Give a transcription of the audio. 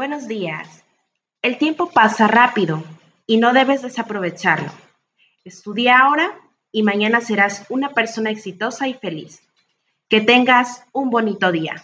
Buenos días. El tiempo pasa rápido y no debes desaprovecharlo. Estudia ahora y mañana serás una persona exitosa y feliz. Que tengas un bonito día.